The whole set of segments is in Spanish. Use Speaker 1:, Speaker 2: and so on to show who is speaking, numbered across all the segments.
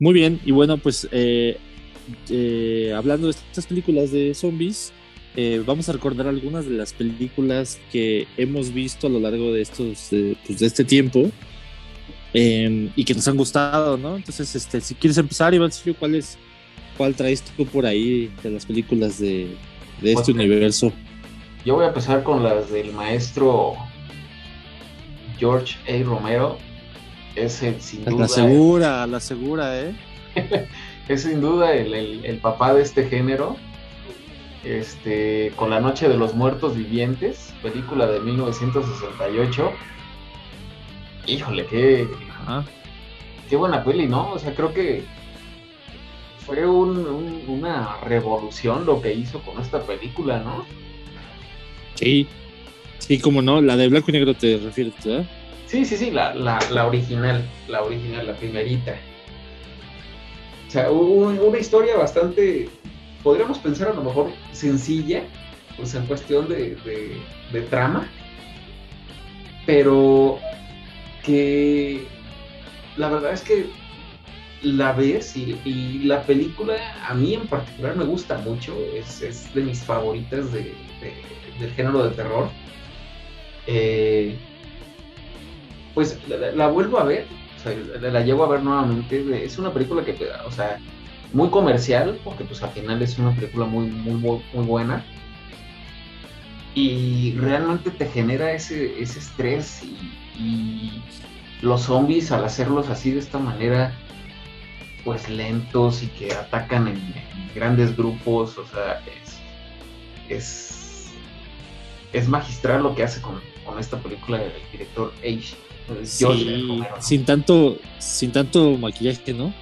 Speaker 1: Muy bien, y bueno, pues eh, eh, hablando de estas películas de zombies, eh, vamos a recordar algunas de las películas que hemos visto a lo largo de estos pues de este tiempo em, y que nos han gustado, ¿no? Entonces, este, si quieres empezar, Iván, ¿cuál es cuál traes tú por ahí de las películas de, de este universo?
Speaker 2: Yo voy a empezar con las del maestro George A. Romero. Es el, sin duda.
Speaker 1: La segura, la segura, ¿eh?
Speaker 2: es sin duda el, papá de este género. Este, con La Noche de los Muertos Vivientes, película de 1968. Híjole, qué, qué buena peli, ¿no? O sea, creo que fue una revolución lo que hizo con esta película, ¿no?
Speaker 1: Sí, sí, como no, la de blanco y negro te refieres, ¿verdad?
Speaker 2: Sí, sí, sí, la, la, original, la original, la primerita. O sea, una historia bastante, podríamos pensar a lo mejor sencilla, pues en cuestión de, de trama, pero que la verdad es que la ves y, la película a mí en particular me gusta mucho, es, de mis favoritas de, del género de terror. Eh, pues la, vuelvo a ver, la, llevo a ver nuevamente, es una película que, o sea, muy comercial, porque pues al final es una película muy, muy, muy buena. Y realmente te genera ese, ese estrés y, los zombies al hacerlos así de esta manera pues lentos y que atacan en, grandes grupos, o sea, es, es, magistral lo que hace con, esta película del director Age.
Speaker 1: Sin tanto, sin tanto maquillaje, ¿no?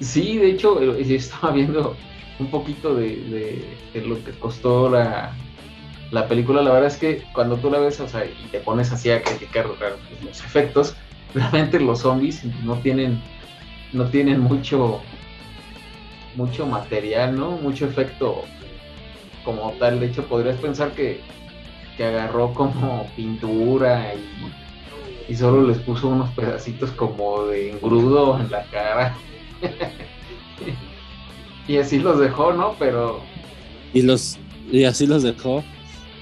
Speaker 2: Sí, de hecho, yo estaba viendo un poquito de, lo que costó la, la película. La verdad es que cuando tú la ves, o sea, y te pones así a criticar los efectos, realmente los zombies no tienen no tienen mucho mucho material, ¿no? Mucho efecto como tal. De hecho, podrías pensar que, agarró como pintura y, y, solo les puso unos pedacitos como de engrudo en la cara. y así los dejó, ¿no? Pero...
Speaker 1: Y, los, y así los dejó.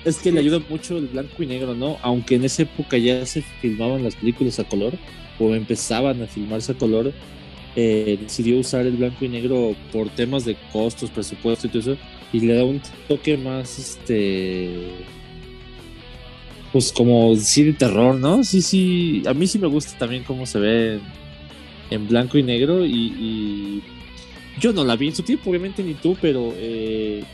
Speaker 1: Es que le ayuda mucho el blanco y negro, ¿no? Aunque en esa época ya se filmaban las películas a color, o empezaban a filmarse a color, eh, decidió usar el blanco y negro por temas de costos, presupuesto y todo eso, y le da un toque más, este, pues como sí de terror, ¿no? Sí, sí, a mí sí me gusta también cómo se ve en, blanco y negro y, yo no la vi en su tiempo, obviamente ni tú, pero eh,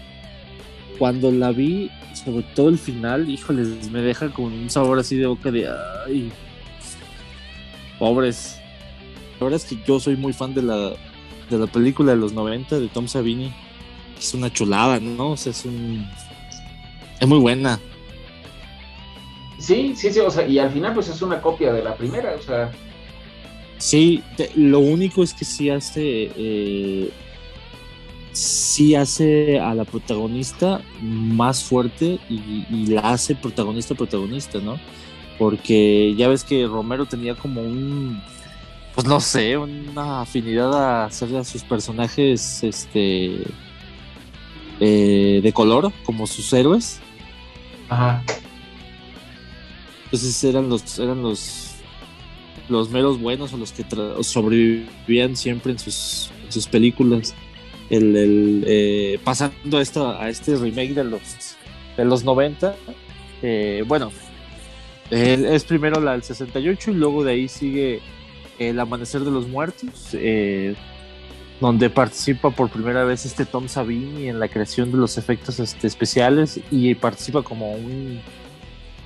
Speaker 1: cuando la vi, sobre todo el final, híjoles, me deja con un sabor así de boca de, ay, pobres la verdad es que yo soy muy fan de la, de la película de los 90 de Tom Savini. Es una chulada, ¿no? O sea, es un. Es muy buena.
Speaker 2: Sí, sí, sí, o sea, y al final pues es una copia de la primera, o sea.
Speaker 1: Sí, lo único es que sí hace. Eh, sí hace a la protagonista más fuerte y, y la hace protagonista protagonista, ¿no? Porque ya ves que Romero tenía como un pues no sé, una afinidad a hacer a sus personajes este eh, de color, como sus héroes.
Speaker 2: Ajá.
Speaker 1: Entonces eran los, eran los, los meros buenos o los que sobrevivían siempre en sus, sus películas. El, eh, pasando a, a este remake de los, de los 90, eh, bueno, es primero la del 68 y luego de ahí sigue el Amanecer de los Muertos, eh, donde participa por primera vez este Tom Savini en la creación de los efectos este, especiales y participa como un,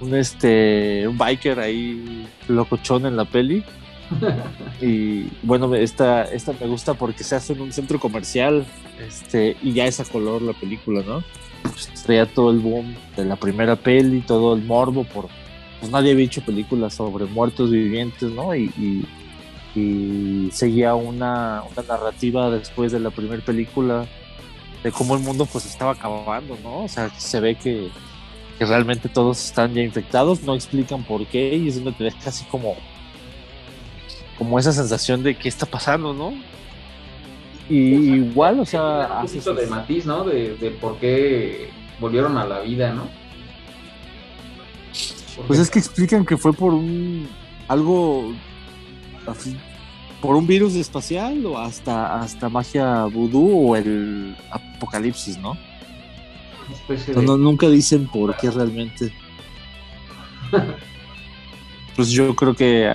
Speaker 1: un, este, un biker ahí locochón en la peli. y bueno, esta, esta me gusta porque se hace en un centro comercial este, y ya es a color la película, ¿no? Pues traía todo el boom de la primera peli, todo el morbo por... Pues nadie había hecho películas sobre muertos vivientes, ¿no? y y seguía una, narrativa después de la primera película de cómo el mundo pues estaba acabando, ¿no? O sea, se ve que, que realmente todos están ya infectados, no explican por qué y es donde te deja así como como esa sensación de qué está pasando, ¿no? Y igual, o sea,
Speaker 2: un poquito de matiz, ¿no? De, de, por qué volvieron a la vida, ¿no?
Speaker 1: Pues es que explican que fue por un algo así, por un virus espacial o hasta hasta magia vudú o el apocalipsis, ¿no? No, nunca dicen por qué realmente. pues yo creo que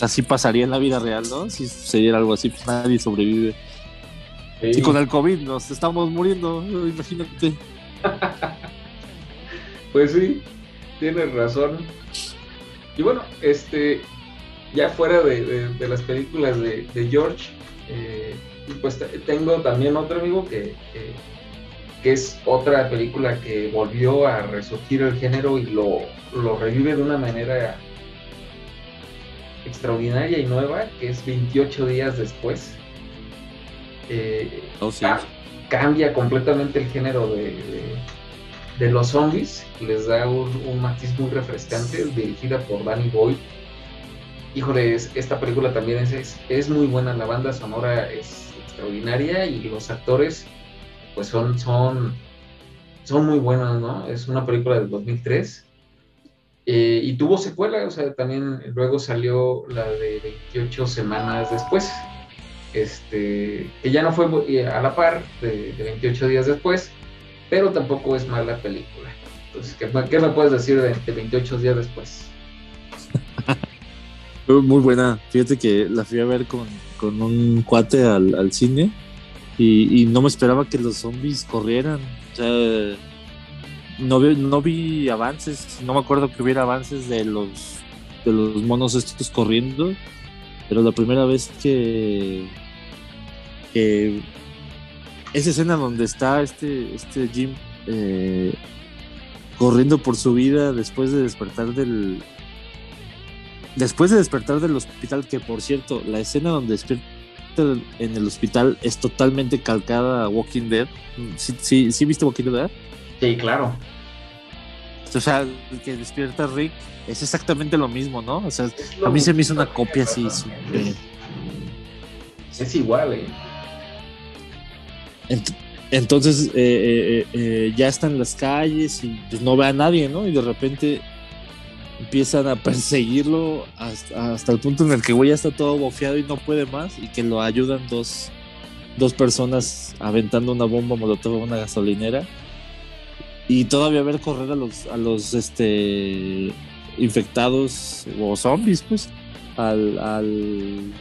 Speaker 1: así pasaría en la vida real, ¿no? Si sucediera algo así, pues nadie sobrevive. Y con el COVID nos estamos muriendo, imagínate.
Speaker 2: pues sí, tienes razón. Y bueno, este, ya fuera de, las películas de, George, eh, pues tengo también otro amigo que, que, es otra película que volvió a resurgir el género y lo, lo revive de una manera extraordinaria y nueva, que es 28 días después. Eh, oh, cambia completamente el género de, de, los zombies, les da un, un, matiz muy refrescante, dirigida por Danny Boyd. Híjole, esta película también es, es, muy buena, la banda sonora es extraordinaria y los actores pues son, son, son muy buenos, ¿no? Es una película del 2003 eh, y tuvo secuela, o sea, también luego salió la de 28 semanas después, este, que ya no fue eh, a la par de, 28 días después, pero tampoco es mala película. Entonces, ¿qué, me puedes decir de, 28 días después?
Speaker 1: Muy buena, fíjate que la fui a ver con, un cuate al, cine y, no me esperaba que los zombies corrieran. O sea, no vi, no vi avances, no me acuerdo que hubiera avances de los de los monos estos corriendo, pero la primera vez que, que esa escena donde está este, este Jim eh, corriendo por su vida después de despertar del después de despertar del hospital, que por cierto, la escena donde despierta en el hospital es totalmente calcada a Walking Dead. ¿Sí, sí, sí viste Walking Dead?
Speaker 2: Sí, claro.
Speaker 1: O sea, que despierta Rick es exactamente lo mismo, ¿no? O sea, a mí se me hizo una copia así.
Speaker 2: Es igual, ¿eh?
Speaker 1: entonces eh, eh, eh, ya está en las calles y pues no ve a nadie, ¿no? Y de repente empiezan a perseguirlo hasta, hasta, el punto en el que güey ya está todo bofeado y no puede más y que lo ayudan dos, dos personas aventando una bomba molotov a una gasolinera y todavía ver correr a los, a los este, infectados o zombies, pues, al, al,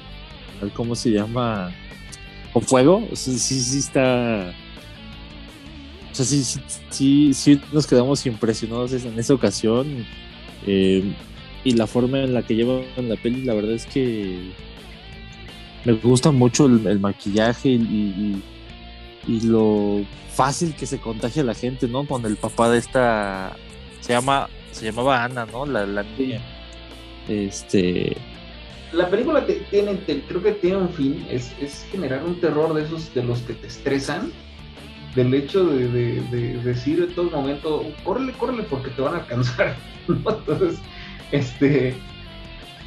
Speaker 1: ¿cómo se llama? Con fuego. sí, sí está. O sea, sí, sí, sí, nos quedamos impresionados en esa ocasión. Eh, y la forma en la que llevan la peli, la verdad es que me gusta mucho el, maquillaje y, y, lo fácil que se contagia la gente, ¿no? Con el papá de esta se llama se llamaba Ana, ¿no? La, la niña. Este
Speaker 2: la película tiene, creo que tiene un fin, es, generar un terror de esos de los que te estresan, del hecho de, decir en todo momento, córrele, córrele porque te van a alcanzar, Entonces, este,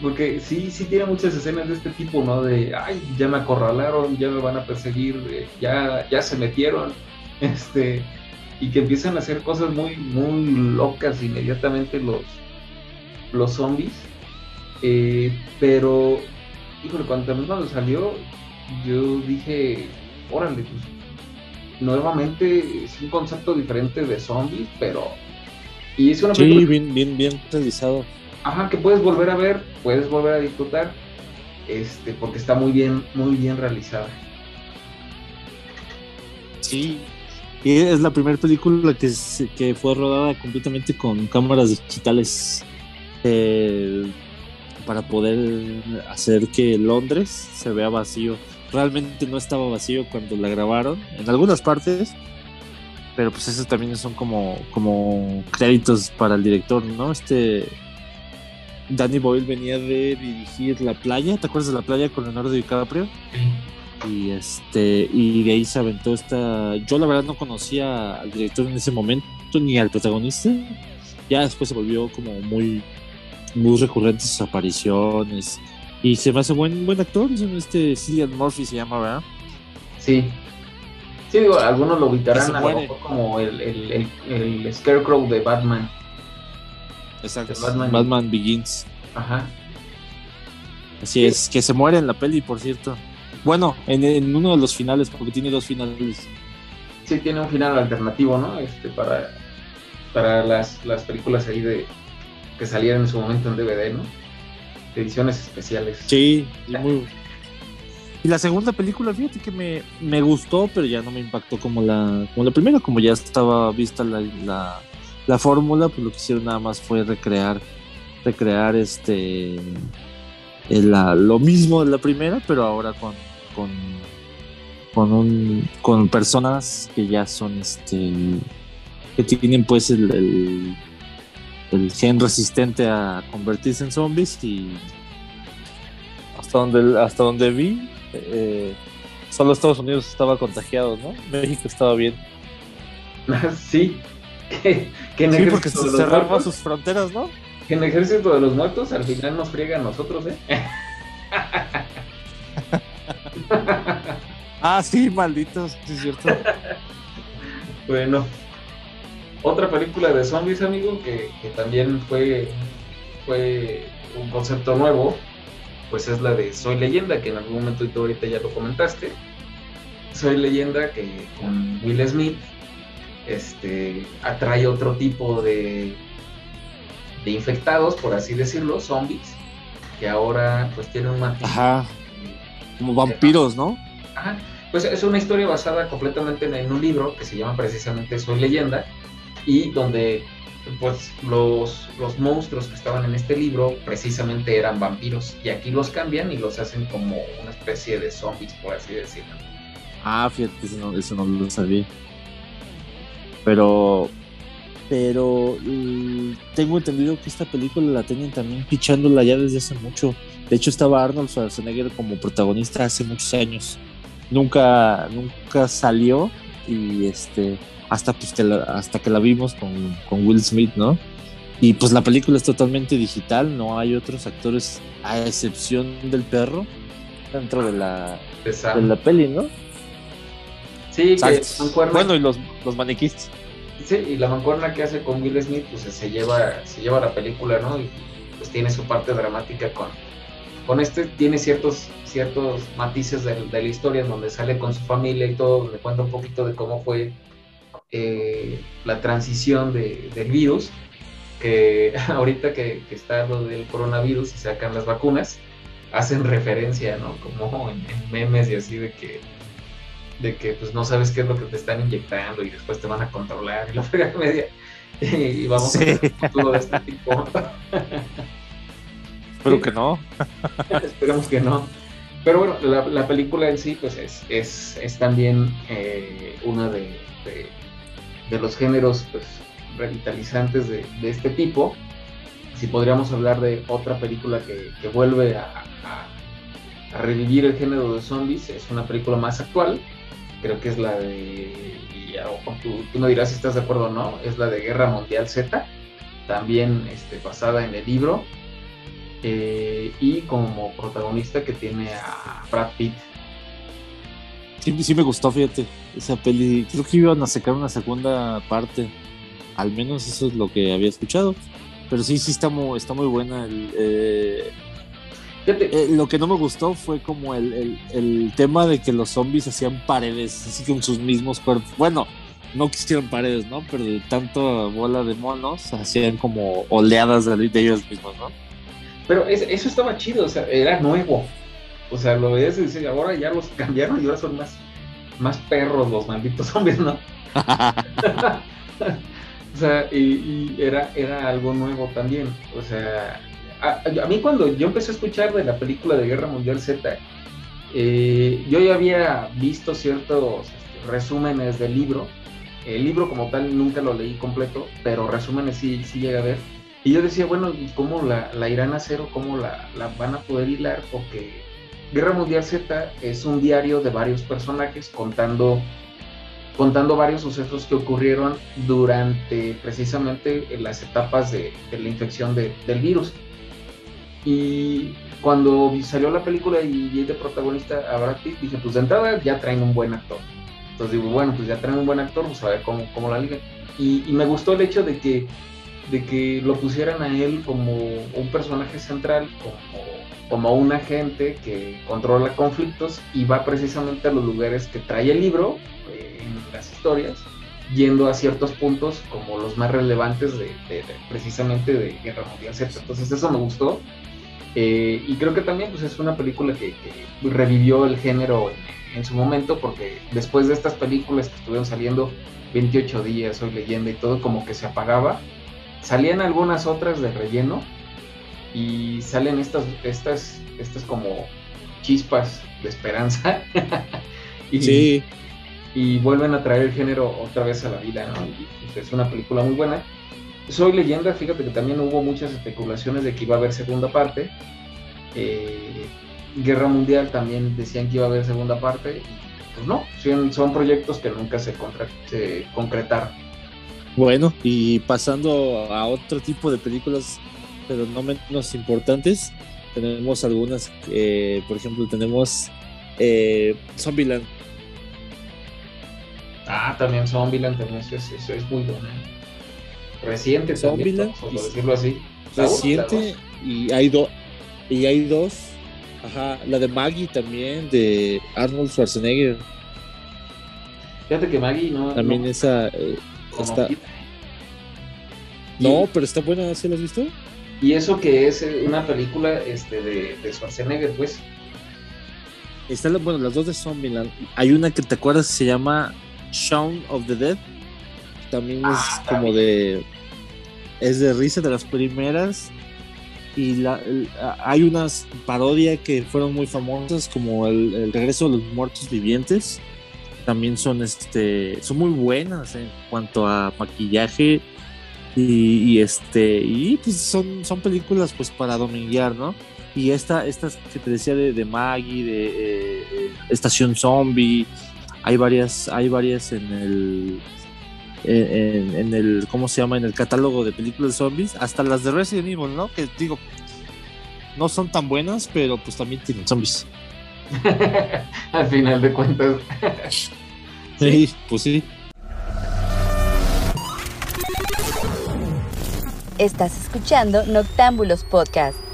Speaker 2: porque sí, sí tiene muchas escenas de este tipo, ¿no? De, ay, ya me acorralaron, ya me van a perseguir, eh, ya, ya se metieron, este, y que empiezan a hacer cosas muy, muy locas inmediatamente los, los zombies. Eh, pero, híjole, cuando también cuando salió, yo dije, órale, pues, nuevamente es un concepto diferente de zombies, pero...
Speaker 1: Y es una sí, bien, bien, bien realizado.
Speaker 2: Ajá, que puedes volver a ver, puedes volver a disfrutar, este, porque está muy bien, muy bien realizada.
Speaker 1: Sí, y es la primera película que, que fue rodada completamente con cámaras digitales eh, para poder hacer que Londres se vea vacío. Realmente no estaba vacío cuando la grabaron, en algunas partes, pero pues esos también son como, como créditos para el director, ¿no? Este Danny Boyle venía de dirigir La Playa, ¿te acuerdas de La Playa con Leonardo DiCaprio? Y este, y de ahí se aventó esta. Yo la verdad no conocía al director en ese momento, ni al protagonista. Ya después se volvió como muy, muy recurrente sus apariciones. Y se me hace buen, buen actor, este Cillian Murphy se llama, ¿verdad?
Speaker 2: Sí. Sí, digo, algunos lo ubicarán a lo como el, el, el, Scarecrow de Batman.
Speaker 1: Exacto. Batman, Batman Begins.
Speaker 2: Ajá.
Speaker 1: Así es, que se muere en la peli, por cierto. Bueno, en, uno de los finales, porque tiene dos finales.
Speaker 2: Sí, tiene un final alternativo, ¿no? Este, para, para las, las películas ahí de que salieron en su momento en DVD, ¿no? Ediciones especiales.
Speaker 1: Sí. Y la segunda película, fíjate que me, me, gustó, pero ya no me impactó como la, como la primera, como ya estaba vista la, la, la fórmula, pues lo que hicieron nada más fue recrear, recrear este lo mismo de la primera, pero ahora con, con, con, un, con personas que ya son este que tienen pues el, gen resistente a convertirse en zombies y hasta donde hasta donde vi eh, solo Estados Unidos estaba contagiado, ¿no? México estaba bien.
Speaker 2: Sí,
Speaker 1: que, sí, porque se cerraron sus fronteras, ¿no?
Speaker 2: que en el ejército de los muertos al final nos friega a nosotros, ¿eh?
Speaker 1: ah, sí, malditos, sí es cierto.
Speaker 2: bueno, otra película de zombies, amigo, que, también fue, fue un concepto nuevo, pues es la de Soy Leyenda, que en algún momento tú ahorita ya lo comentaste. Soy Leyenda que con Will Smith este, atrae otro tipo de de infectados, por así decirlo, zombies, que ahora pues tienen un
Speaker 1: Ajá. Como vampiros, ¿no?
Speaker 2: Ajá. Pues es una historia basada completamente en, un libro que se llama precisamente Soy Leyenda y donde pues los, los monstruos que estaban en este libro precisamente eran vampiros y aquí los cambian y los hacen como una especie de zombies, por así decirlo.
Speaker 1: Ah, fíjate, eso no, eso no lo sabía. Pero pero mm, tengo entendido que esta película la tienen también pichándola ya desde hace mucho. De hecho, estaba Arnold Schwarzenegger como protagonista hace muchos años. Nunca, nunca salió y este hasta pues que la, hasta que la vimos con, con, Will Smith, ¿no? Y pues la película es totalmente digital, no hay otros actores a excepción del perro dentro de la, de la peli, ¿no?
Speaker 2: Sí, que
Speaker 1: bueno, y los, los maniquís
Speaker 2: y la mancuerna que hace con Will Smith, pues se lleva, se lleva la película, ¿no? Y pues tiene su parte dramática con, con este, tiene ciertos, ciertos matices de, la historia en donde sale con su familia y todo, le cuenta un poquito de cómo fue eh, la transición del virus, que ahorita que, está lo del coronavirus y sacan las vacunas, hacen referencia, ¿no? Como en memes y así de que de que pues no sabes qué es lo que te están inyectando y después te van a controlar y la frega media y vamos a ver un futuro de este tipo.
Speaker 1: Espero que no.
Speaker 2: Esperemos que no. Pero bueno, la, la, película en sí pues es, es, es también eh, una de, de, los géneros pues, revitalizantes de, de, este tipo. Si podríamos hablar de otra película que, vuelve a, revivir el género de zombies, es una película más actual, creo que es la de, y tú, tú, me dirás si estás de acuerdo o no, es la de Guerra Mundial Z, también este, basada en el libro, eh, y como protagonista que tiene a Brad Pitt.
Speaker 1: Sí, sí me gustó, fíjate, esa peli, creo que iban a sacar una segunda parte, al menos eso es lo que había escuchado, pero sí, sí está muy, está muy buena el... Eh, eh, lo que no me gustó fue como el, el, tema de que los zombies hacían paredes, así con sus mismos cuerpos. Bueno, no quisieron paredes, ¿no? Pero de tanto bola de monos, hacían como oleadas de, ellos mismos, ¿no?
Speaker 2: Pero eso estaba chido, o sea, era nuevo. O sea, lo veías y ahora ya los cambiaron y ahora son más, más perros los malditos zombies, ¿no? o sea, y, y, era, era algo nuevo también. O sea, a, mí cuando yo empecé a escuchar de la película de Guerra Mundial Z, eh, yo ya había visto ciertos resúmenes del libro. El libro como tal nunca lo leí completo, pero resúmenes sí, sí llegué a ver. Y yo decía, bueno, ¿cómo la, irán a hacer o cómo la, van a poder hilar? Porque Guerra Mundial Z es un diario de varios personajes contando, contando varios sucesos que ocurrieron durante precisamente las etapas de, la infección del virus. Y cuando salió la película y vi de protagonista a Brad Pitt, dije, pues de entrada ya traen un buen actor. Entonces digo, bueno, pues ya traen un buen actor, pues a ver cómo, cómo la liga. Y, y, me gustó el hecho de que, de que lo pusieran a él como un personaje central, como, como un agente que controla conflictos y va precisamente a los lugares que trae el libro, eh, en las historias, yendo a ciertos puntos como los más relevantes de, precisamente de Guerra Mundial. Entonces eso me gustó eh, y creo que también pues, es una película que, revivió el género en, su momento, porque después de estas películas que estuvieron saliendo 28 días, Soy leyenda y todo, como que se apagaba. Salían algunas otras de relleno y salen estas, estas, estas como chispas de esperanza. y,
Speaker 1: sí.
Speaker 2: y vuelven a traer el género otra vez a la vida, pues, es una película muy buena. Soy leyenda, fíjate que también hubo muchas especulaciones de que iba a haber segunda parte. Eh, Guerra Mundial también decían que iba a haber segunda parte. pues no, son, proyectos que nunca se, concretaron.
Speaker 1: Bueno, y pasando a otro tipo de películas, pero no menos importantes, tenemos algunas, eh, por ejemplo, tenemos eh, Zombieland.
Speaker 2: Ah, también Zombieland, también eso es, eso es muy bueno reciente
Speaker 1: Zombieland,
Speaker 2: por decirlo así.
Speaker 1: Reciente y hay dos y hay dos. Ajá, la de Maggie también de Arnold Schwarzenegger.
Speaker 2: Fíjate que Maggie no
Speaker 1: también esa eh, está No, pero está buena, ¿sí la has visto?
Speaker 2: Y eso que es eh, una película este de, de Schwarzenegger, pues.
Speaker 1: Están bueno, las dos de Zombieland. Hay una que te acuerdas se llama Shaun of the Dead también es ah, como de es de risa de las primeras y la, hay unas parodias que fueron muy famosas como el, regreso de los muertos vivientes también son este son muy buenas en cuanto a maquillaje y, este y pues son son películas pues para dominguear no y esta estas que te decía de, Maggie de eh, Estación Zombie hay varias hay varias en el en, el, ¿cómo se llama? En el catálogo de películas de zombies, hasta las de Resident Evil, ¿no? Que digo, no son tan buenas, pero pues también tienen zombies.
Speaker 2: Al final de cuentas.
Speaker 1: sí, pues sí.
Speaker 3: Estás escuchando Noctámbulos Podcast.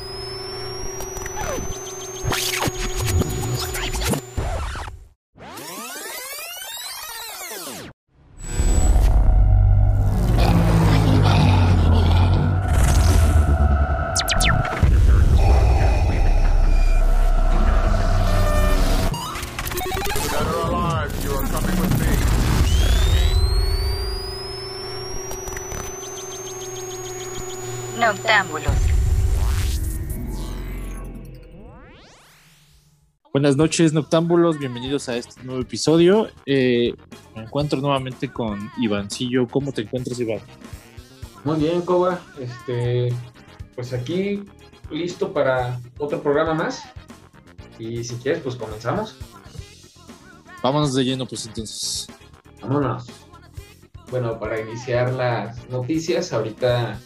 Speaker 1: Buenas noches, noctámbulos. Bienvenidos a este nuevo episodio. Eh, me encuentro nuevamente con Ivancillo. ¿Cómo te encuentras, Iván?
Speaker 2: Muy bien, Coba. Este, pues aquí listo para otro programa más. Y si quieres, pues comenzamos.
Speaker 1: Vámonos de lleno, pues entonces.
Speaker 2: Vámonos. Bueno, para iniciar las noticias, ahorita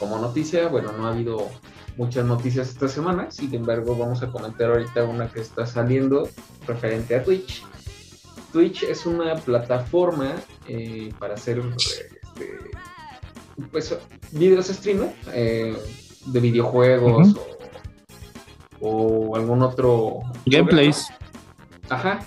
Speaker 2: como noticia, bueno, no ha habido muchas noticias esta semana, sin embargo vamos a comentar ahorita una que está saliendo referente a Twitch. Twitch es una plataforma eh, para hacer este, pues, videos streamer eh, de videojuegos o, algún otro...
Speaker 1: Gameplays.
Speaker 2: Ajá.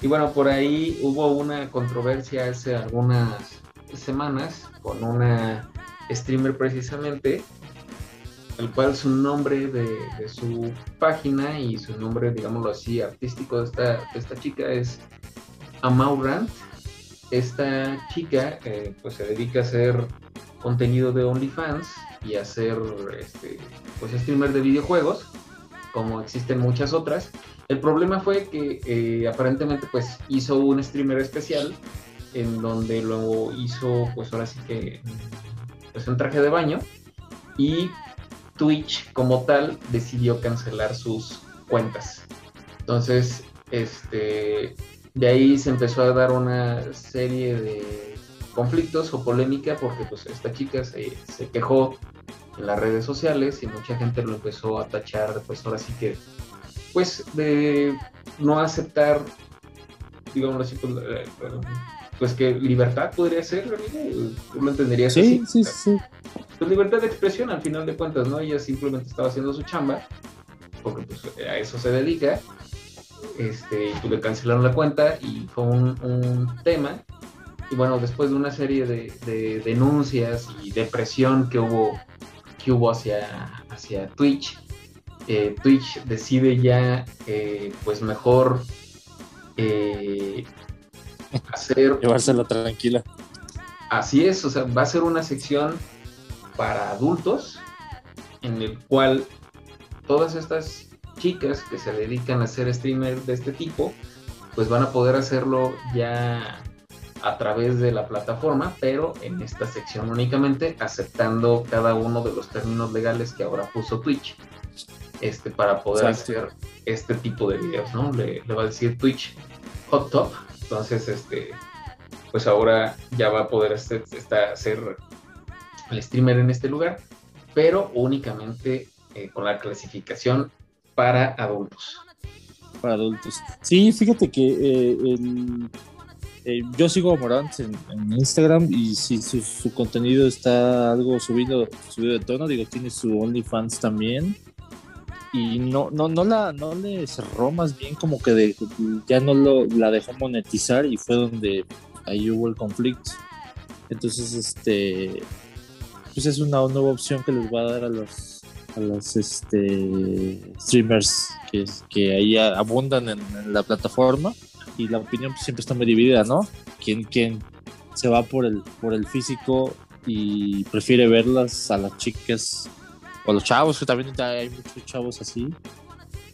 Speaker 2: Y bueno, por ahí hubo una controversia hace algunas semanas con una streamer precisamente, el cual su nombre de, su página y su nombre, digámoslo así, artístico de esta, esta chica es Amaurant. Esta chica eh, pues se dedica a hacer contenido de OnlyFans y a ser este, pues streamer de videojuegos, como existen muchas otras. El problema fue que eh, aparentemente pues hizo un streamer especial en donde lo hizo pues ahora sí que pues, un traje de baño y Twitch como tal decidió cancelar sus cuentas. Entonces, este, de ahí se empezó a dar una serie de conflictos o polémica porque pues esta chica se, se quejó en las redes sociales y mucha gente lo empezó a tachar, pues ahora sí que, pues de no aceptar, digamos así, pues, pues que libertad podría ser, tú lo entenderías
Speaker 1: sí,
Speaker 2: así.
Speaker 1: Sí, sí,
Speaker 2: Pues libertad de expresión al final de cuentas, ¿no? Ella simplemente estaba haciendo su chamba, porque pues a eso se dedica, este, y pues le cancelaron la cuenta y fue un, un tema. Y bueno, después de una serie de, de denuncias y de presión que hubo que hubo hacia, hacia Twitch, eh, Twitch decide ya, eh, pues mejor eh, hacer...
Speaker 1: Llevársela tranquila.
Speaker 2: Así es, o sea, va a ser una sección para adultos en el cual todas estas chicas que se dedican a ser streamer de este tipo, pues van a poder hacerlo ya a través de la plataforma, pero en esta sección únicamente aceptando cada uno de los términos legales que ahora puso Twitch este, para poder Exacto. hacer este tipo de videos, ¿no? Le, le, va a decir Twitch Hot Top, entonces, este, pues ahora ya va a poder hacer, hacer el streamer en este lugar, pero únicamente eh, con la clasificación para adultos.
Speaker 1: Para adultos. Sí, fíjate que eh, eh, yo sigo a en, Instagram y sí, su, su, contenido está algo subido, subido de tono. Digo, tiene su OnlyFans también. Y no, no, no, la, no le cerró más bien como que de, ya no lo, la dejó monetizar y fue donde ahí hubo el conflicto. Entonces, este, pues es una nueva opción que les va a dar a los, a los este, streamers que, que ahí abundan en, la plataforma y la opinión pues, siempre está muy dividida, ¿no? ¿Quién, quién se va por el, por el físico y prefiere verlas a las chicas o los chavos, que también hay muchos chavos así.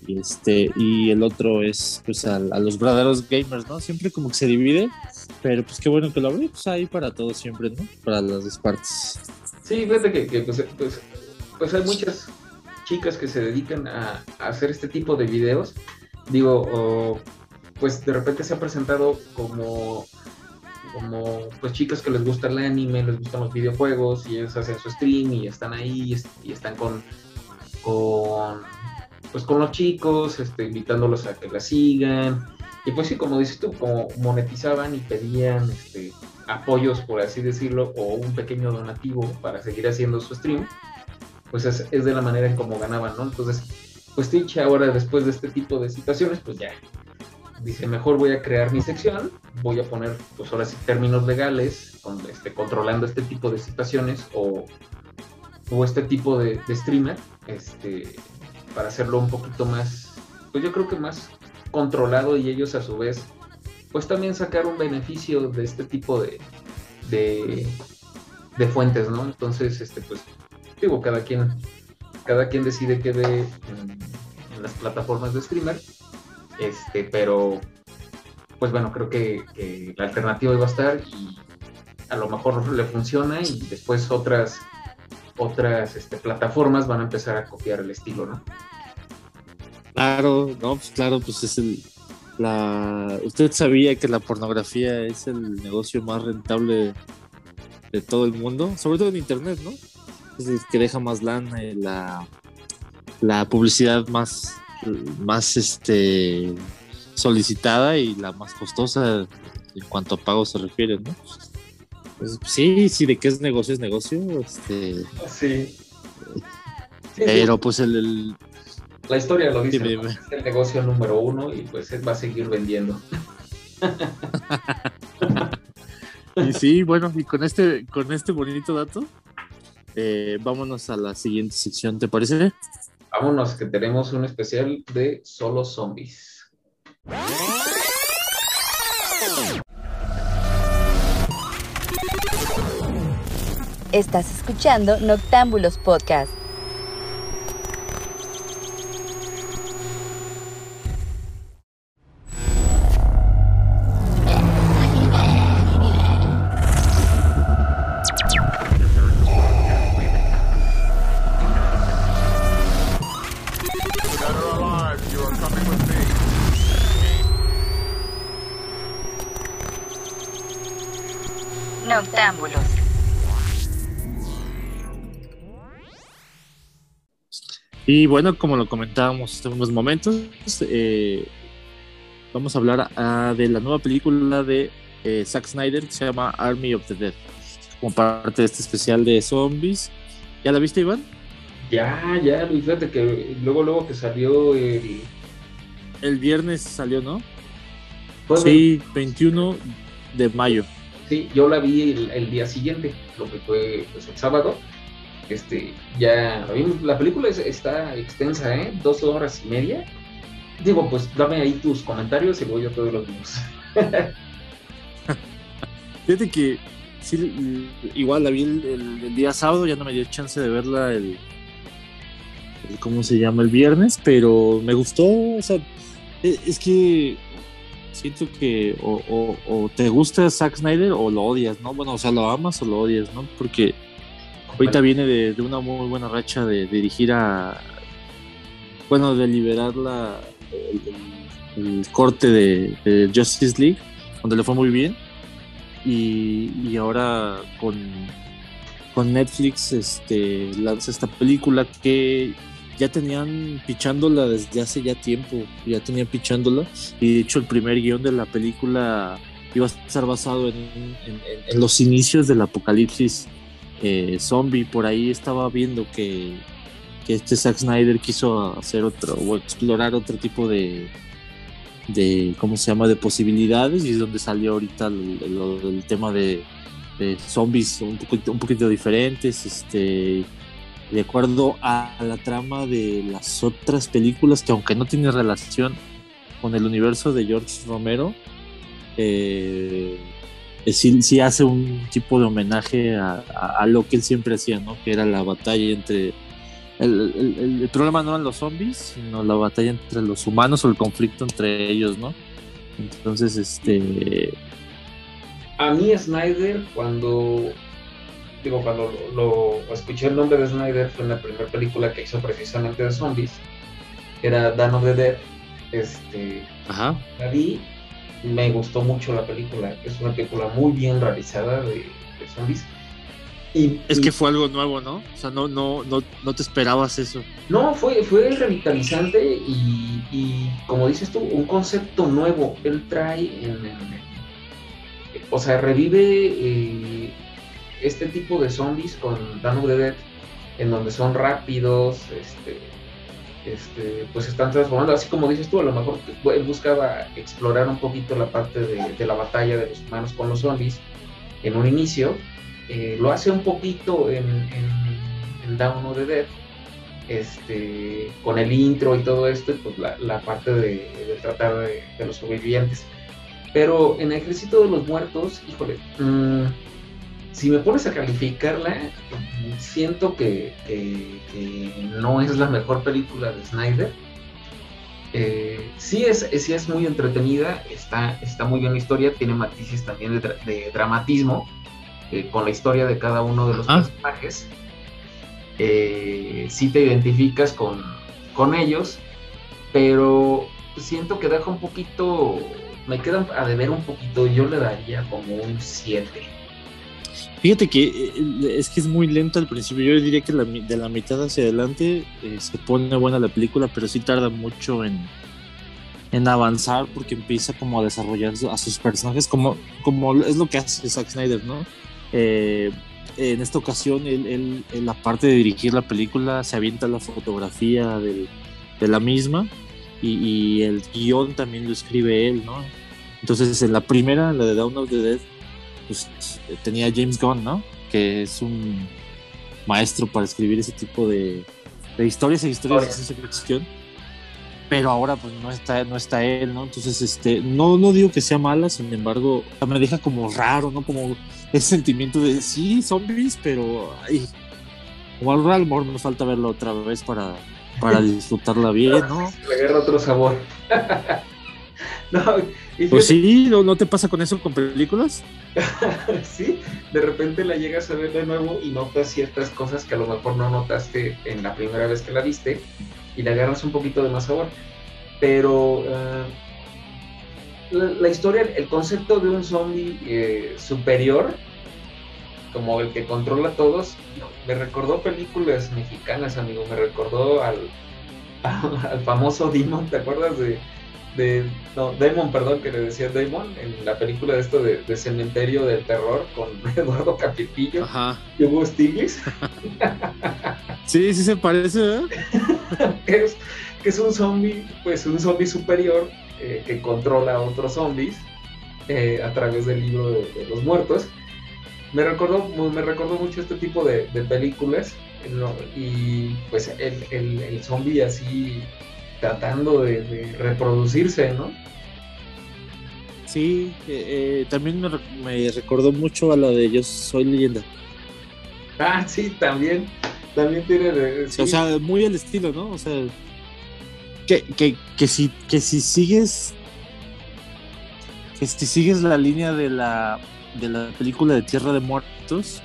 Speaker 1: Y, este, y el otro es pues a, a, los verdaderos gamers, ¿no? Siempre como que se divide, pero pues qué bueno que lo abrí, pues ahí para todos siempre, ¿no? Para las dos partes.
Speaker 2: Sí, fíjate que, pues, pues, pues, hay muchas chicas que se dedican a, a hacer este tipo de videos. Digo, oh, pues de repente se ha presentado como, como pues chicas que les gusta el anime, les gustan los videojuegos y ellos hacen su stream y están ahí y están con, con pues con los chicos, este, invitándolos a que la sigan. Y pues sí, como dices tú, como monetizaban y pedían este, apoyos, por así decirlo, o un pequeño donativo para seguir haciendo su stream, pues es, es de la manera en cómo ganaban, ¿no? Entonces, pues Twitch ahora, después de este tipo de situaciones, pues ya dice, mejor voy a crear mi sección, voy a poner, pues ahora sí, términos legales, este, controlando este tipo de situaciones o, o este tipo de, streamer, este, para hacerlo un poquito más, pues yo creo que más controlado y ellos a su vez, pues también sacar un beneficio de este tipo de, de, fuentes, ¿no? Entonces, este, pues, digo, cada quien, cada quien decide qué ve en las plataformas de streamer este, pero pues bueno, creo que, la alternativa iba a estar y a lo mejor le funciona y después otras otras este, plataformas van a empezar a copiar el estilo, ¿no?
Speaker 1: Claro, no, pues claro, pues es el la usted sabía que la pornografía es el negocio más rentable de todo el mundo, sobre todo en internet, ¿no? Es el que deja más lana, la, la publicidad más más este solicitada y la más costosa en cuanto a pago se refiere, ¿no? Pues, sí, sí, de qué es negocio es negocio, este
Speaker 2: sí.
Speaker 1: sí pero sí. pues el, el,
Speaker 2: la historia lo dice, dime, dime. es el negocio número uno y pues va a seguir vendiendo.
Speaker 1: y sí, bueno, y con este, con este bonito dato, eh, vámonos a la siguiente sección, ¿te parece?
Speaker 2: Vámonos, que tenemos un especial de solo zombies.
Speaker 3: Estás escuchando Noctámbulos Podcast.
Speaker 1: Y bueno, como lo comentábamos en unos momentos, eh, vamos a hablar ah, de la nueva película de eh, Zack Snyder que se llama Army of the Dead, como parte de este especial de zombies. ¿Ya la viste, Iván?
Speaker 2: Ya, ya, fíjate que luego, luego que salió el...
Speaker 1: El viernes salió, ¿no? Sí, 21 de mayo.
Speaker 2: Sí, yo la vi el, día siguiente, lo que fue pues, el sábado. Este, ya la película está extensa, ¿eh? Dos horas y media. Digo, pues dame ahí tus comentarios y voy a todos los días.
Speaker 1: Fíjate que sí, igual la vi el, día sábado, ya no me dio chance de verla el, el, ¿cómo se llama? El viernes, pero me gustó, o sea, e, es que siento que o, te gusta Zack Snyder o lo odias, ¿no? Bueno, o sea, lo amas o lo odias, ¿no? Porque ahorita viene de, una muy buena racha de, dirigir a, bueno, de liberar la, el, corte de, Justice League, donde le fue muy bien. Y, y ahora con, con Netflix este, lanza esta película que ya tenían pichándola desde hace ya tiempo, ya tenían pichándola. Y de hecho el primer guion de la película iba a estar basado en, los inicios del apocalipsis eh, zombie, por ahí estaba viendo que, este Zack Snyder quiso hacer otro o explorar otro tipo de, de ¿cómo se llama? de posibilidades. Y es donde salió ahorita el, tema de, zombies un poquito, un poquito diferentes, este de acuerdo a la trama de las otras películas que aunque no tiene relación con el universo de George Romero, eh, eh, sí, hace un tipo de homenaje a, lo que él siempre hacía, ¿no? Que era la batalla entre... El, problema no eran los zombies, sino la batalla entre los humanos o el conflicto entre ellos, ¿no? Entonces, este...
Speaker 2: A mí Snyder, cuando digo, cuando lo, escuché el nombre de Snyder fue en la primera película que hizo precisamente de zombies, era Dan of the Dead. Este,
Speaker 1: Ajá.
Speaker 2: La vi, me gustó mucho la película, es una película muy bien realizada de, zombies.
Speaker 1: Y, es que fue algo nuevo, ¿no? O sea, no, no, no, no te esperabas eso.
Speaker 2: No, fue, fue revitalizante y, como dices tú, un concepto nuevo. Él trae, o sea, revive eh, este tipo de zombies con Dawn of the Dead, en donde son rápidos, este, este, pues están transformando, así como dices tú, a lo mejor él buscaba explorar un poquito la parte de, la batalla de los humanos con los zombies en un inicio, eh, lo hace un poquito en, en, Down of the Dead, este, con el intro y todo esto, pues la, parte de, tratar de, los sobrevivientes. Pero en el Ejército de los Muertos, híjole, mmm, si me pones a calificarla, siento que, no es la mejor película de Snyder. Eh, sí, es, sí es muy entretenida, está, está muy bien la historia, tiene matices también de, dramatismo eh, con la historia de cada uno de los personajes. Eh, sí te identificas con, con ellos, pero siento que deja un poquito, me queda a deber un poquito, yo le daría como un 7
Speaker 1: Fíjate que eh, es que es muy lento al principio. Yo diría que de la mitad hacia adelante eh, se pone buena la película, pero sí tarda mucho en, en avanzar porque empieza como a desarrollar a sus personajes como, como es lo que hace Zack Snyder, ¿no? Eh, en esta ocasión, él, en la parte de dirigir la película, se avienta la fotografía de la misma y, y, el guion también lo escribe él, ¿no? Entonces, en la primera, la de Down of the Dead, pues tenía James Gunn, ¿no? Que es un maestro para escribir ese tipo de, historias e historias de ciencia ficción. Pero ahora pues no está, no está él, ¿no? Entonces, este, no, no digo que sea mala, sin embargo, me deja como raro, ¿no? Como ese sentimiento de sí, zombies, pero ay, como al lo nos falta verlo otra vez para, para disfrutarla bien, ¿no?
Speaker 2: Le agarra otro sabor.
Speaker 1: no, pues sí, ¿no, te pasa con eso con películas?
Speaker 2: sí, de repente la llegas a ver de nuevo y notas ciertas cosas que a lo mejor no notaste en la primera vez que la viste y le agarras un poquito de más sabor. Pero ah, la, historia, el concepto de un zombie eh, superior como el que controla a todos, me recordó películas mexicanas, amigo, me recordó al, al, famoso Demon, ¿te acuerdas de, de, no, Demon, perdón, que le decía Demon, en la película de esto de, Cementerio del Terror con Eduardo Capitillo y Hugo Stiglitz?
Speaker 1: sí, sí se parece, ¿verdad?
Speaker 2: que, es, que es un zombie, pues un zombie superior eh, que controla a otros zombies eh, a través del libro de, los muertos. Me recordó, me recordó mucho este tipo de, películas y pues el, el, zombie así tratando de, reproducirse, ¿no?
Speaker 1: Sí, eh, también me, recordó mucho a la de Yo Soy Leyenda.
Speaker 2: Ah, sí, también. También tiene.
Speaker 1: O sea, muy el estilo, ¿no? O sea, que, que, si, que si sigues que si sigues la línea de la, de la película de Tierra de Muertos,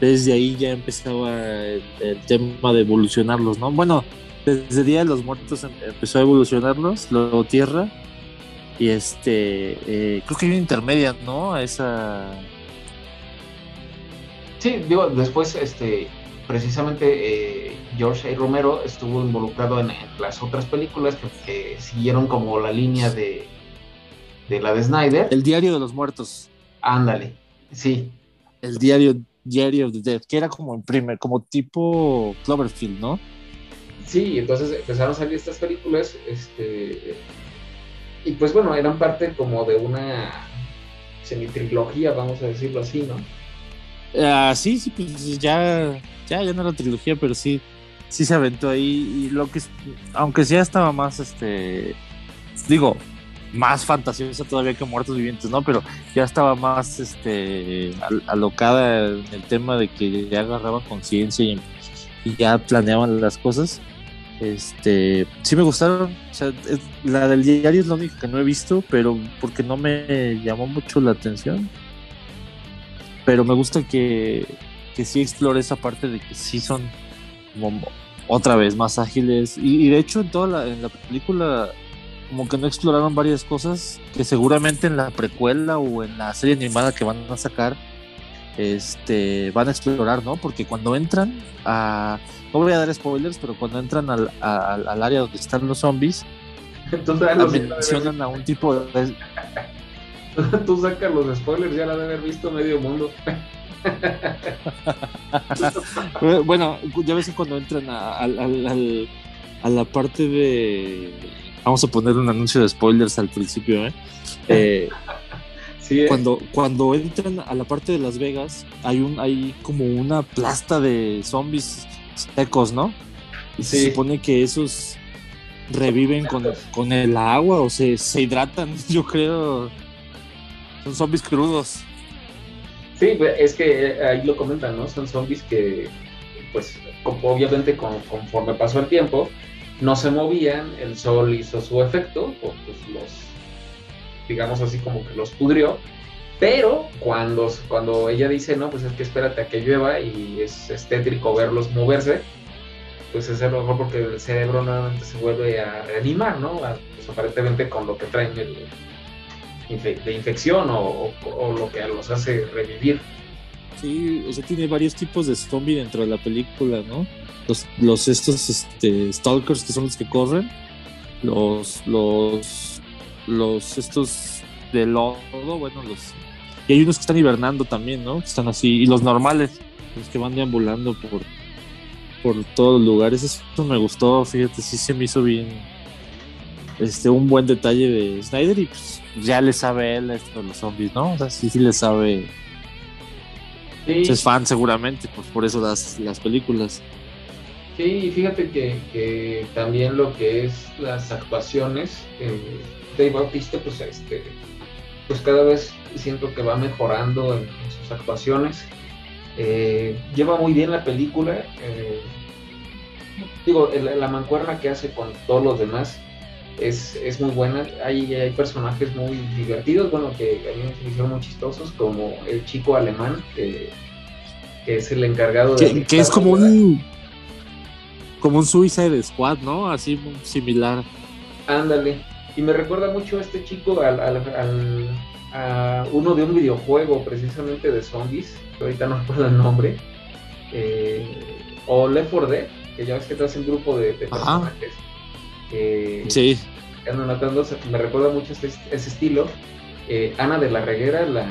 Speaker 1: desde ahí ya empezaba el, tema de evolucionarlos, ¿no? Bueno, desde Día de los Muertos em, empezó a evolucionarlos, luego Tierra, y este, eh, creo que hay una intermedia, ¿no? A esa...
Speaker 2: Sí, digo, después, este, precisamente eh, George A. Romero estuvo involucrado en, las otras películas que, siguieron como la línea de, de la de Snyder.
Speaker 1: El Diario de los Muertos.
Speaker 2: Ándale, sí.
Speaker 1: El Diario, Diario of the Dead, que era como en primer, como tipo Cloverfield, ¿no?
Speaker 2: Sí, entonces empezaron a salir estas películas, este, y pues bueno, eran parte como de una semitrilogía, vamos a decirlo así, ¿no?
Speaker 1: Ah, sí, sí, pues ya ya, ya no era trilogía, pero sí, sí se aventó ahí. Y lo que, aunque sí estaba más, este, digo, más fantasiosa todavía que Muertos Vivientes, ¿no? Pero ya estaba más, este, alocada en el tema de que ya agarraban conciencia y, ya planeaban las cosas. Este, sí me gustaron. O sea, la del diario es la única que no he visto, pero porque no me llamó mucho la atención. Pero me gusta que que sí explore esa parte de que sí son otra vez más ágiles. Y, de hecho en toda la, en la película como que no exploraron varias cosas que seguramente en la precuela o en la serie animada que van a sacar este van a explorar, ¿no? Porque cuando entran a no voy a dar spoilers, pero cuando entran al, al, área donde están los zombies, Entonces, mencionan a un tipo de...
Speaker 2: Tú sacas los spoilers, ya la de haber visto medio mundo.
Speaker 1: bueno, ya ves que cuando entran a, la parte de. Vamos a poner un anuncio de spoilers al principio, ¿eh? eh, ¿eh? Cuando, cuando entran a la parte de Las Vegas, hay un hay como una plasta de zombies secos, ¿no? Y se supone que esos reviven con, con el agua o se, se hidratan, yo creo. Son zombies crudos.
Speaker 2: Sí, pues, es que eh, ahí lo comentan, ¿no? Son zombies que, pues, obviamente conforme pasó el tiempo, no se movían, el sol hizo su efecto, pues los, digamos así como que los pudrió, pero cuando, cuando ella dice, no, pues es que espérate a que llueva y es, es tétrico verlos moverse, pues es a lo mejor porque el cerebro nuevamente se vuelve a reanimar, ¿no? pues aparentemente con lo que traen el, de infección o, lo que los hace revivir.
Speaker 1: Sí, o sea, tiene varios tipos de zombie dentro de la película, ¿no? Los, los estos este, stalkers que son los que corren, los, los, los estos de lodo, bueno, los... Y hay unos que están hibernando también, ¿no? Que están así, y los normales, los que van deambulando por, por todos los lugares. Eso me gustó, fíjate, sí se me hizo bien, este, un buen detalle de Snyder y pues ya le sabe él esto de los zombies, ¿no? O sea, sí, sí le sabe. Pues, es fan seguramente, pues por eso las, las películas.
Speaker 2: Sí, fíjate que, también lo que es las actuaciones, eh, Dave Bautista, pues este, pues cada vez siento que va mejorando en, sus actuaciones. Eh, lleva muy bien la película. Eh, digo, la mancuerna que hace con todos los demás es, es muy buena. Hay, hay personajes muy divertidos, bueno, que a mí me hicieron muy chistosos, como el chico alemán, que, es el encargado
Speaker 1: de... Que, es como un... Como un Suicide Squad, ¿no? Así similar.
Speaker 2: Ándale. Y me recuerda mucho a este chico, al, al, a uno de un videojuego precisamente de zombies, ahorita no recuerdo el nombre, eh, o Left 4 Dead, que ya ves que traes un grupo de, personajes.
Speaker 1: sí.
Speaker 2: andan me recuerda mucho este, ese estilo. Eh, Ana de la Reguera, la,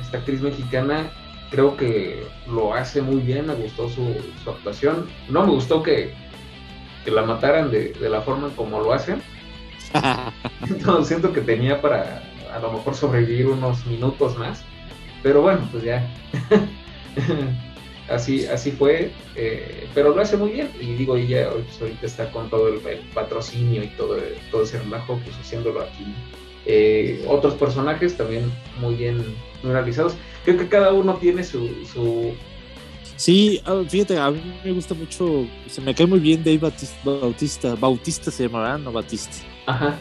Speaker 2: esta actriz mexicana, creo que lo hace muy bien, me gustó su, actuación. No me gustó que, que la mataran de, de, la forma como lo hacen. Siento que tenía para a lo mejor sobrevivir unos minutos más. Pero bueno, pues ya. así, así fue. Eh, pero lo hace muy bien. Y digo, ella pues, ahorita está con todo el, patrocinio y todo, todo ese relajo, pues haciéndolo aquí. Eh, otros personajes también muy bien realizados. Creo que cada uno tiene su, su...
Speaker 1: Sí, ah, fíjate, a mí me gusta mucho, se me cae muy bien Dave Bautista, Bautista, se llamará, no Batista.
Speaker 2: Ajá.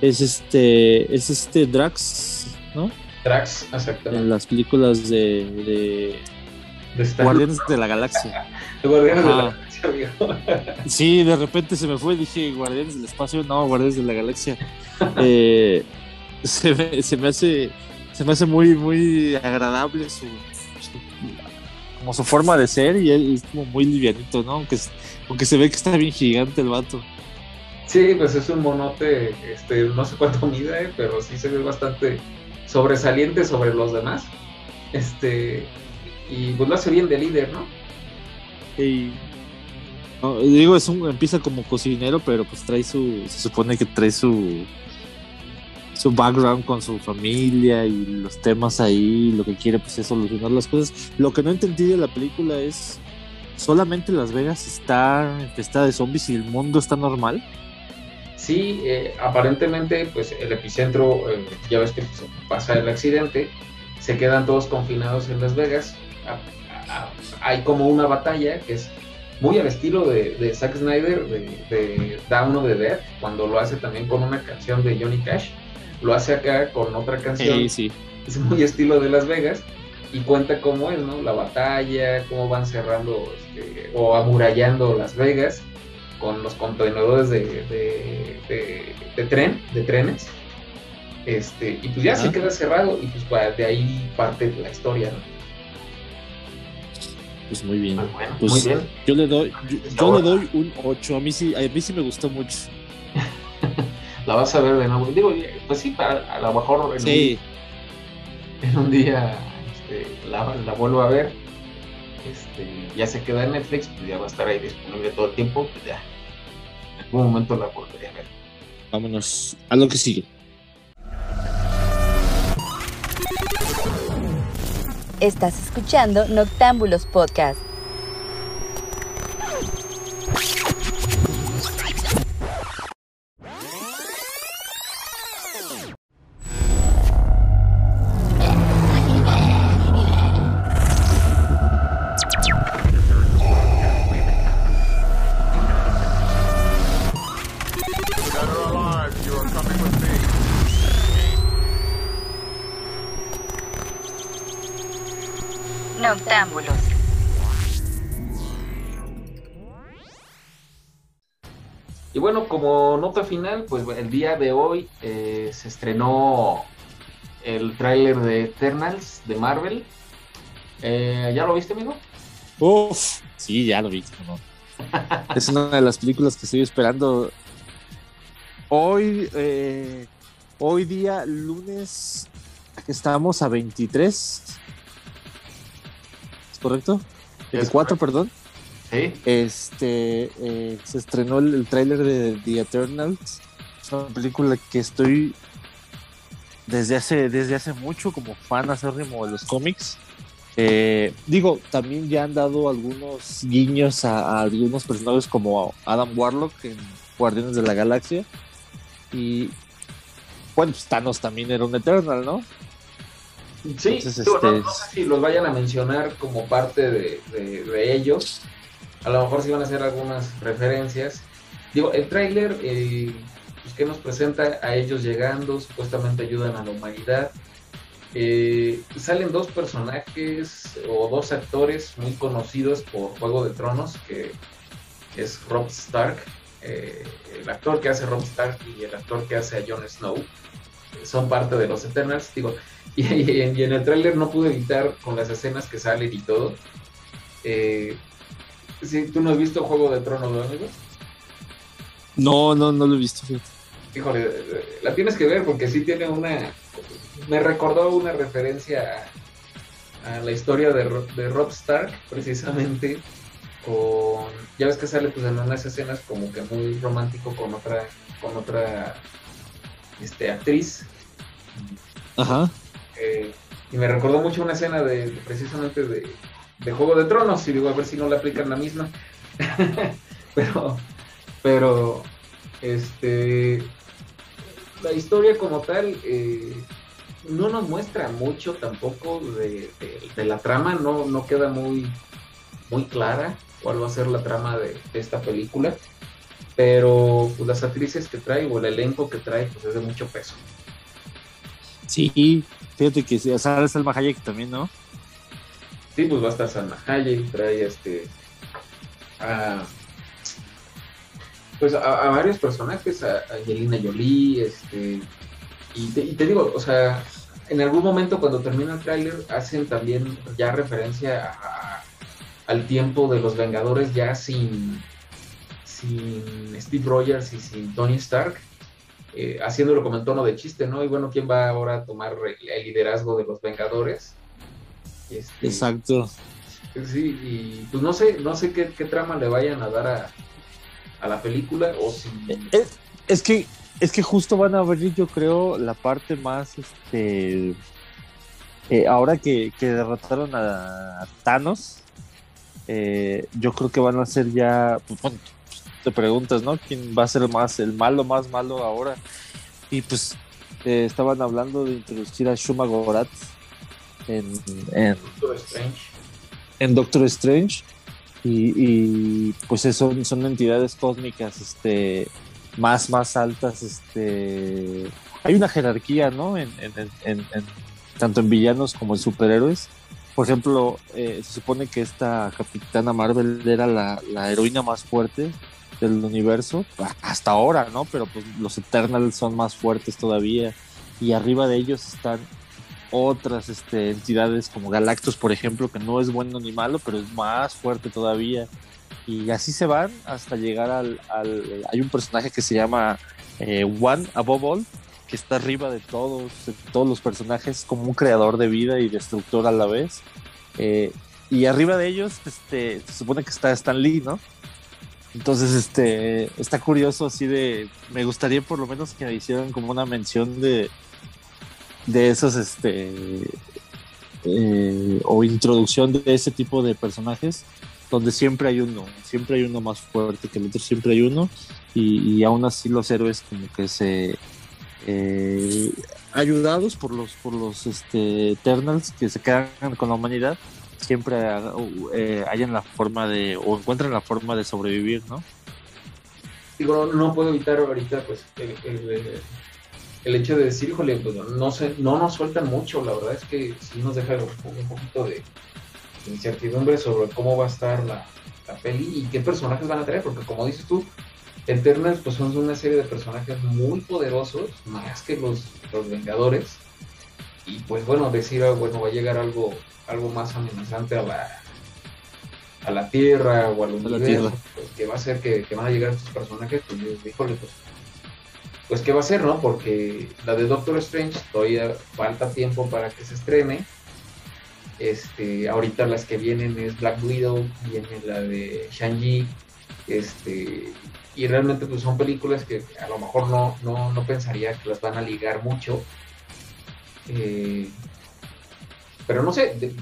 Speaker 1: Es este, es este Drax, ¿no?
Speaker 2: Drax, exactamente.
Speaker 1: En las películas de, de, Guardianes de la Galaxia.
Speaker 2: Guardianes de la Galaxia, amigo.
Speaker 1: Sí, de repente se me fue, dije Guardianes del Espacio, no, Guardianes de la Galaxia. eh, se, me, se me hace se me hace muy, muy agradable su, como su forma de ser y él es como muy livianito, ¿no? Aunque, aunque se ve que está bien gigante el vato.
Speaker 2: Sí, pues es un monote, este, no sé cuánto mide, pero sí se ve bastante sobresaliente sobre los demás. Este, y pues lo hace bien de líder, ¿no?
Speaker 1: Y digo, es un, empieza como cocinero, pero pues trae su, se supone que trae su, su background con su familia y los temas ahí, lo que quiere pues es solucionar las cosas. Lo que no entendí de la película es, ¿solamente Las Vegas está infestada de zombies y el mundo está normal?
Speaker 2: Sí, eh, aparentemente pues el epicentro, eh, ya ves que pasa el accidente, se quedan todos confinados en Las Vegas. hay como una batalla que es muy al estilo de, Zack Snyder, de, de Down of the Dead, cuando lo hace también con una canción de Johnny Cash lo hace acá con otra canción. Es muy estilo de Las Vegas y cuenta cómo es, ¿no? La batalla, cómo van cerrando este, o amurallando Las Vegas con los contenedores de, de, tren, de trenes. Este, y pues ya se queda cerrado y pues de ahí parte la historia, ¿no?
Speaker 1: Pues muy bien.
Speaker 2: Ah,
Speaker 1: pues
Speaker 2: muy bien.
Speaker 1: Yo le doy, yo, le doy un 8. A mí sí, a mí sí me gustó mucho.
Speaker 2: la vas a ver de nuevo. Digo, pues sí, a, lo mejor en,
Speaker 1: sí.
Speaker 2: un, en un día este, la, la, vuelvo a ver. Este, ya se queda en Netflix, pues ya va a estar ahí disponible todo el tiempo, pues ya en algún momento la volveré a ver.
Speaker 1: Vámonos a lo que sigue.
Speaker 3: Estás escuchando Noctámbulos Podcast.
Speaker 2: Y bueno, como nota final, pues el día de hoy eh, se estrenó el tráiler de Eternals de Marvel. Eh, ¿Ya lo viste, amigo?
Speaker 1: Uf, sí, ya lo vi. es una de las películas que estoy esperando. Hoy, eh, hoy día, lunes, estamos a 23. ¿Es correcto? 24, perdón. Este eh, se estrenó el, tráiler de The Eternals. Es una película que estoy desde hace, desde hace mucho como fan acérrimo de los cómics. Eh, digo, también ya han dado algunos guiños a, algunos personajes como Adam Warlock en Guardianes de la Galaxia. Y bueno, pues Thanos también era un Eternal, ¿no?
Speaker 2: Sí, este, no, sé si los vayan a mencionar como parte de, de ellos, a lo mejor sí van a hacer algunas referencias. Digo, el tráiler eh, pues, que nos presenta a ellos llegando, supuestamente ayudan a la humanidad. Eh, salen dos personajes o dos actores muy conocidos por Juego de Tronos, que es Rob Stark, eh, el actor que hace Rob Stark y el actor que hace a Jon Snow. son parte de los Eternals, digo, y, en el tráiler no pude evitar con las escenas que salen y todo. Eh, ¿Tú no has visto Juego de Tronos, ¿no, amigos?
Speaker 1: No, no, no lo he visto.
Speaker 2: Híjole, la tienes que ver porque sí tiene una... Me recordó una referencia a, la historia de, de Rob Stark, precisamente, con... Ya ves que sale pues en unas escenas como que muy romántico con otra, con otra este, actriz.
Speaker 1: Ajá.
Speaker 2: Eh, y me recordó mucho una escena de, precisamente de, Juego de Tronos, y digo, a ver si no le aplican la misma. pero, pero, este, la historia como tal eh, no nos muestra mucho tampoco de, la trama, no, no queda muy, muy clara cuál va a ser la trama de, esta película, pero pues, las actrices que trae o el elenco que trae pues es de mucho peso.
Speaker 1: Sí, fíjate que sí, el Salma Hayek también, ¿no?
Speaker 2: Sí, pues va a estar Salma Hayek, trae este a, pues a, varios personajes, a, Angelina Jolie, este y te, digo, o sea, en algún momento cuando termina el tráiler hacen también ya referencia al tiempo de los Vengadores ya sin, sin Steve Rogers y sin Tony Stark eh, haciéndolo como en tono de chiste, ¿no? Y bueno, ¿quién va ahora a tomar el liderazgo de los Vengadores?
Speaker 1: Este, Exacto.
Speaker 2: Sí, y pues no sé, no sé qué, trama le vayan a dar a, a la película o si...
Speaker 1: Es, que es que justo van a abrir, yo creo, la parte más, este, eh, ahora que, derrotaron a, Thanos, eh, yo creo que van a ser ya, pues, te preguntas, ¿no? ¿Quién va a ser más, el malo más malo ahora? Y pues eh, estaban hablando de introducir a Shuma Gorath en,
Speaker 2: Doctor Strange.
Speaker 1: En Doctor Strange. Y, pues son, son entidades cósmicas este, más, más altas. Este, hay una jerarquía, ¿no? En, tanto en villanos como en superhéroes. Por ejemplo, eh, se supone que esta Capitana Marvel era la, la heroína más fuerte del universo, hasta ahora, ¿no? Pero pues los Eternals son más fuertes todavía y arriba de ellos están otras este, entidades como Galactus, por ejemplo, que no es bueno ni malo, pero es más fuerte todavía. Y así se van hasta llegar al... hay un personaje que se llama eh, One Above All, que está arriba de todos, todos los personajes, como un creador de vida y destructor a la vez. Eh, y arriba de ellos este, se supone que está Stan Lee, ¿no? Entonces, este, está curioso así de, me gustaría por lo menos que hicieran como una mención de, de esos, este, eh, o introducción de ese tipo de personajes, donde siempre hay uno, siempre hay uno más fuerte que el otro, siempre hay uno, y, aún así los héroes como que se, eh, ayudados por los, por los, este, Eternals que se quedan con la humanidad, siempre eh, hayan la forma de, o encuentren la forma de sobrevivir, ¿no?
Speaker 2: Digo, no, puedo evitar ahorita, pues, el, hecho de decir, híjole, pues, no, sé, no nos sueltan mucho, la verdad es que sí nos deja un, poquito de, incertidumbre sobre cómo va a estar la, peli y qué personajes van a traer, porque como dices tú, Eternals pues son una serie de personajes muy poderosos, más que los, los Vengadores, y pues bueno, decir, ah, bueno, va a llegar algo algo más amenazante a la a la Tierra o al universo, pues, que va a ser que, van a llegar estos personajes, pues híjole, pues, pues qué va a ser, ¿no? Porque la de Doctor Strange todavía falta tiempo para que se estrene. Este, ahorita las que vienen es Black Widow, viene la de Shang-Chi, este, y realmente pues son películas que a lo mejor no, no, no pensaría que las van a ligar mucho. Eh, pero no sé,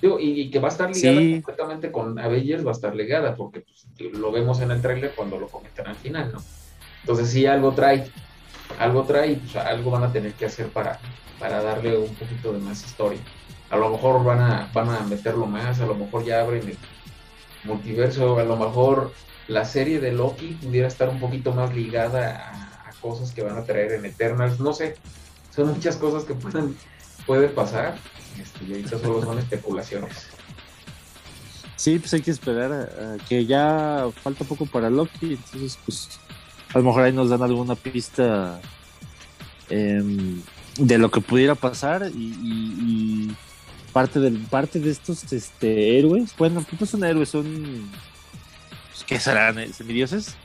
Speaker 2: y, que va a estar ligada completamente con Avengers, va a estar ligada, porque pues, lo vemos en el trailer cuando lo comentan al final, ¿no? Entonces sí, algo trae, algo trae, pues, algo van a tener que hacer para, para darle un poquito de más historia. A lo mejor van a, van a meterlo más, a lo mejor ya abren el multiverso, a lo mejor la serie de Loki pudiera estar un poquito más ligada a, cosas que van a traer en Eternals, no sé, son muchas cosas que pueden puede pasar. Este, y ahorita solo son especulaciones.
Speaker 1: Sí, pues hay que esperar que ya falta poco para Loki, entonces pues a lo mejor ahí nos dan alguna pista em, de lo que pudiera pasar y, parte, de, parte de estos este, héroes, bueno, pues no son héroes, son... Pues, ¿Qué serán? ¿Semidioses?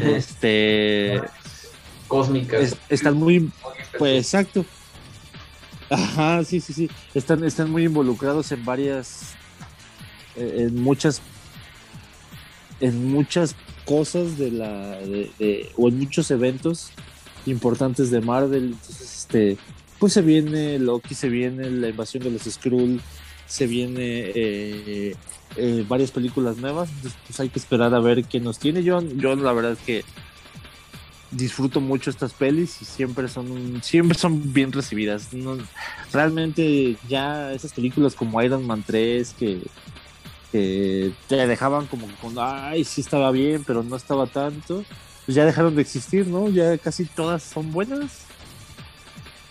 Speaker 1: este...
Speaker 2: Cósmicas.
Speaker 1: están muy... Pues exacto. Ajá, sí, sí, sí. Están, están muy involucrados en varias... Eh, en muchas en muchas cosas de la de, o en muchos eventos importantes de Marvel entonces este pues se viene Loki se viene la invasión de los Skrull se viene eh, eh, varias películas nuevas entonces pues hay que esperar a ver qué nos tiene yo yo la verdad es que disfruto mucho estas pelis y siempre son siempre son bien recibidas realmente ya esas películas como Iron Man 3 que que te dejaban como con, ay, sí estaba bien, pero no estaba tanto, pues ya dejaron de existir, ¿no? Ya casi todas son buenas.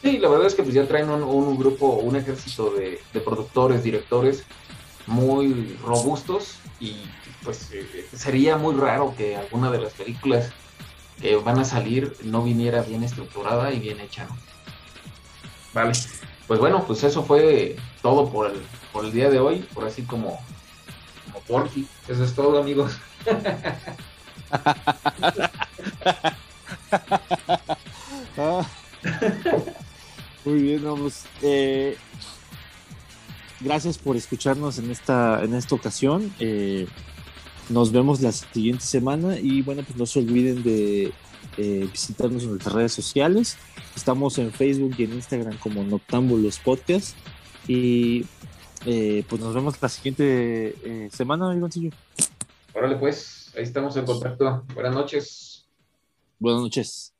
Speaker 2: Sí, la verdad es que pues ya traen un, grupo, un ejército de, productores, directores muy robustos y pues eh, sería muy raro que alguna de las películas que van a salir no viniera bien estructurada y bien hecha, ¿no? Vale, pues bueno, pues eso fue todo por el, por el día de hoy, por así como Porky. Eso es todo, amigos.
Speaker 1: Muy bien, vamos. Eh, gracias por escucharnos en esta, en esta ocasión. Eh, nos vemos la siguiente semana y bueno, pues no se olviden de eh, visitarnos en nuestras redes sociales. Estamos en Facebook y en Instagram como Noctámbulos Podcast. Y eh, pues nos vemos la siguiente eh, semana, Ivancillo.
Speaker 2: Órale, pues, ahí estamos en contacto. Buenas noches.
Speaker 1: Buenas noches.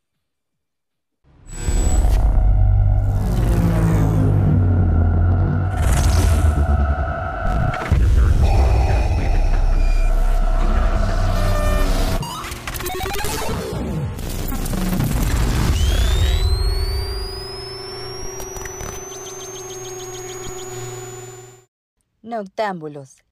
Speaker 3: Noctámbulos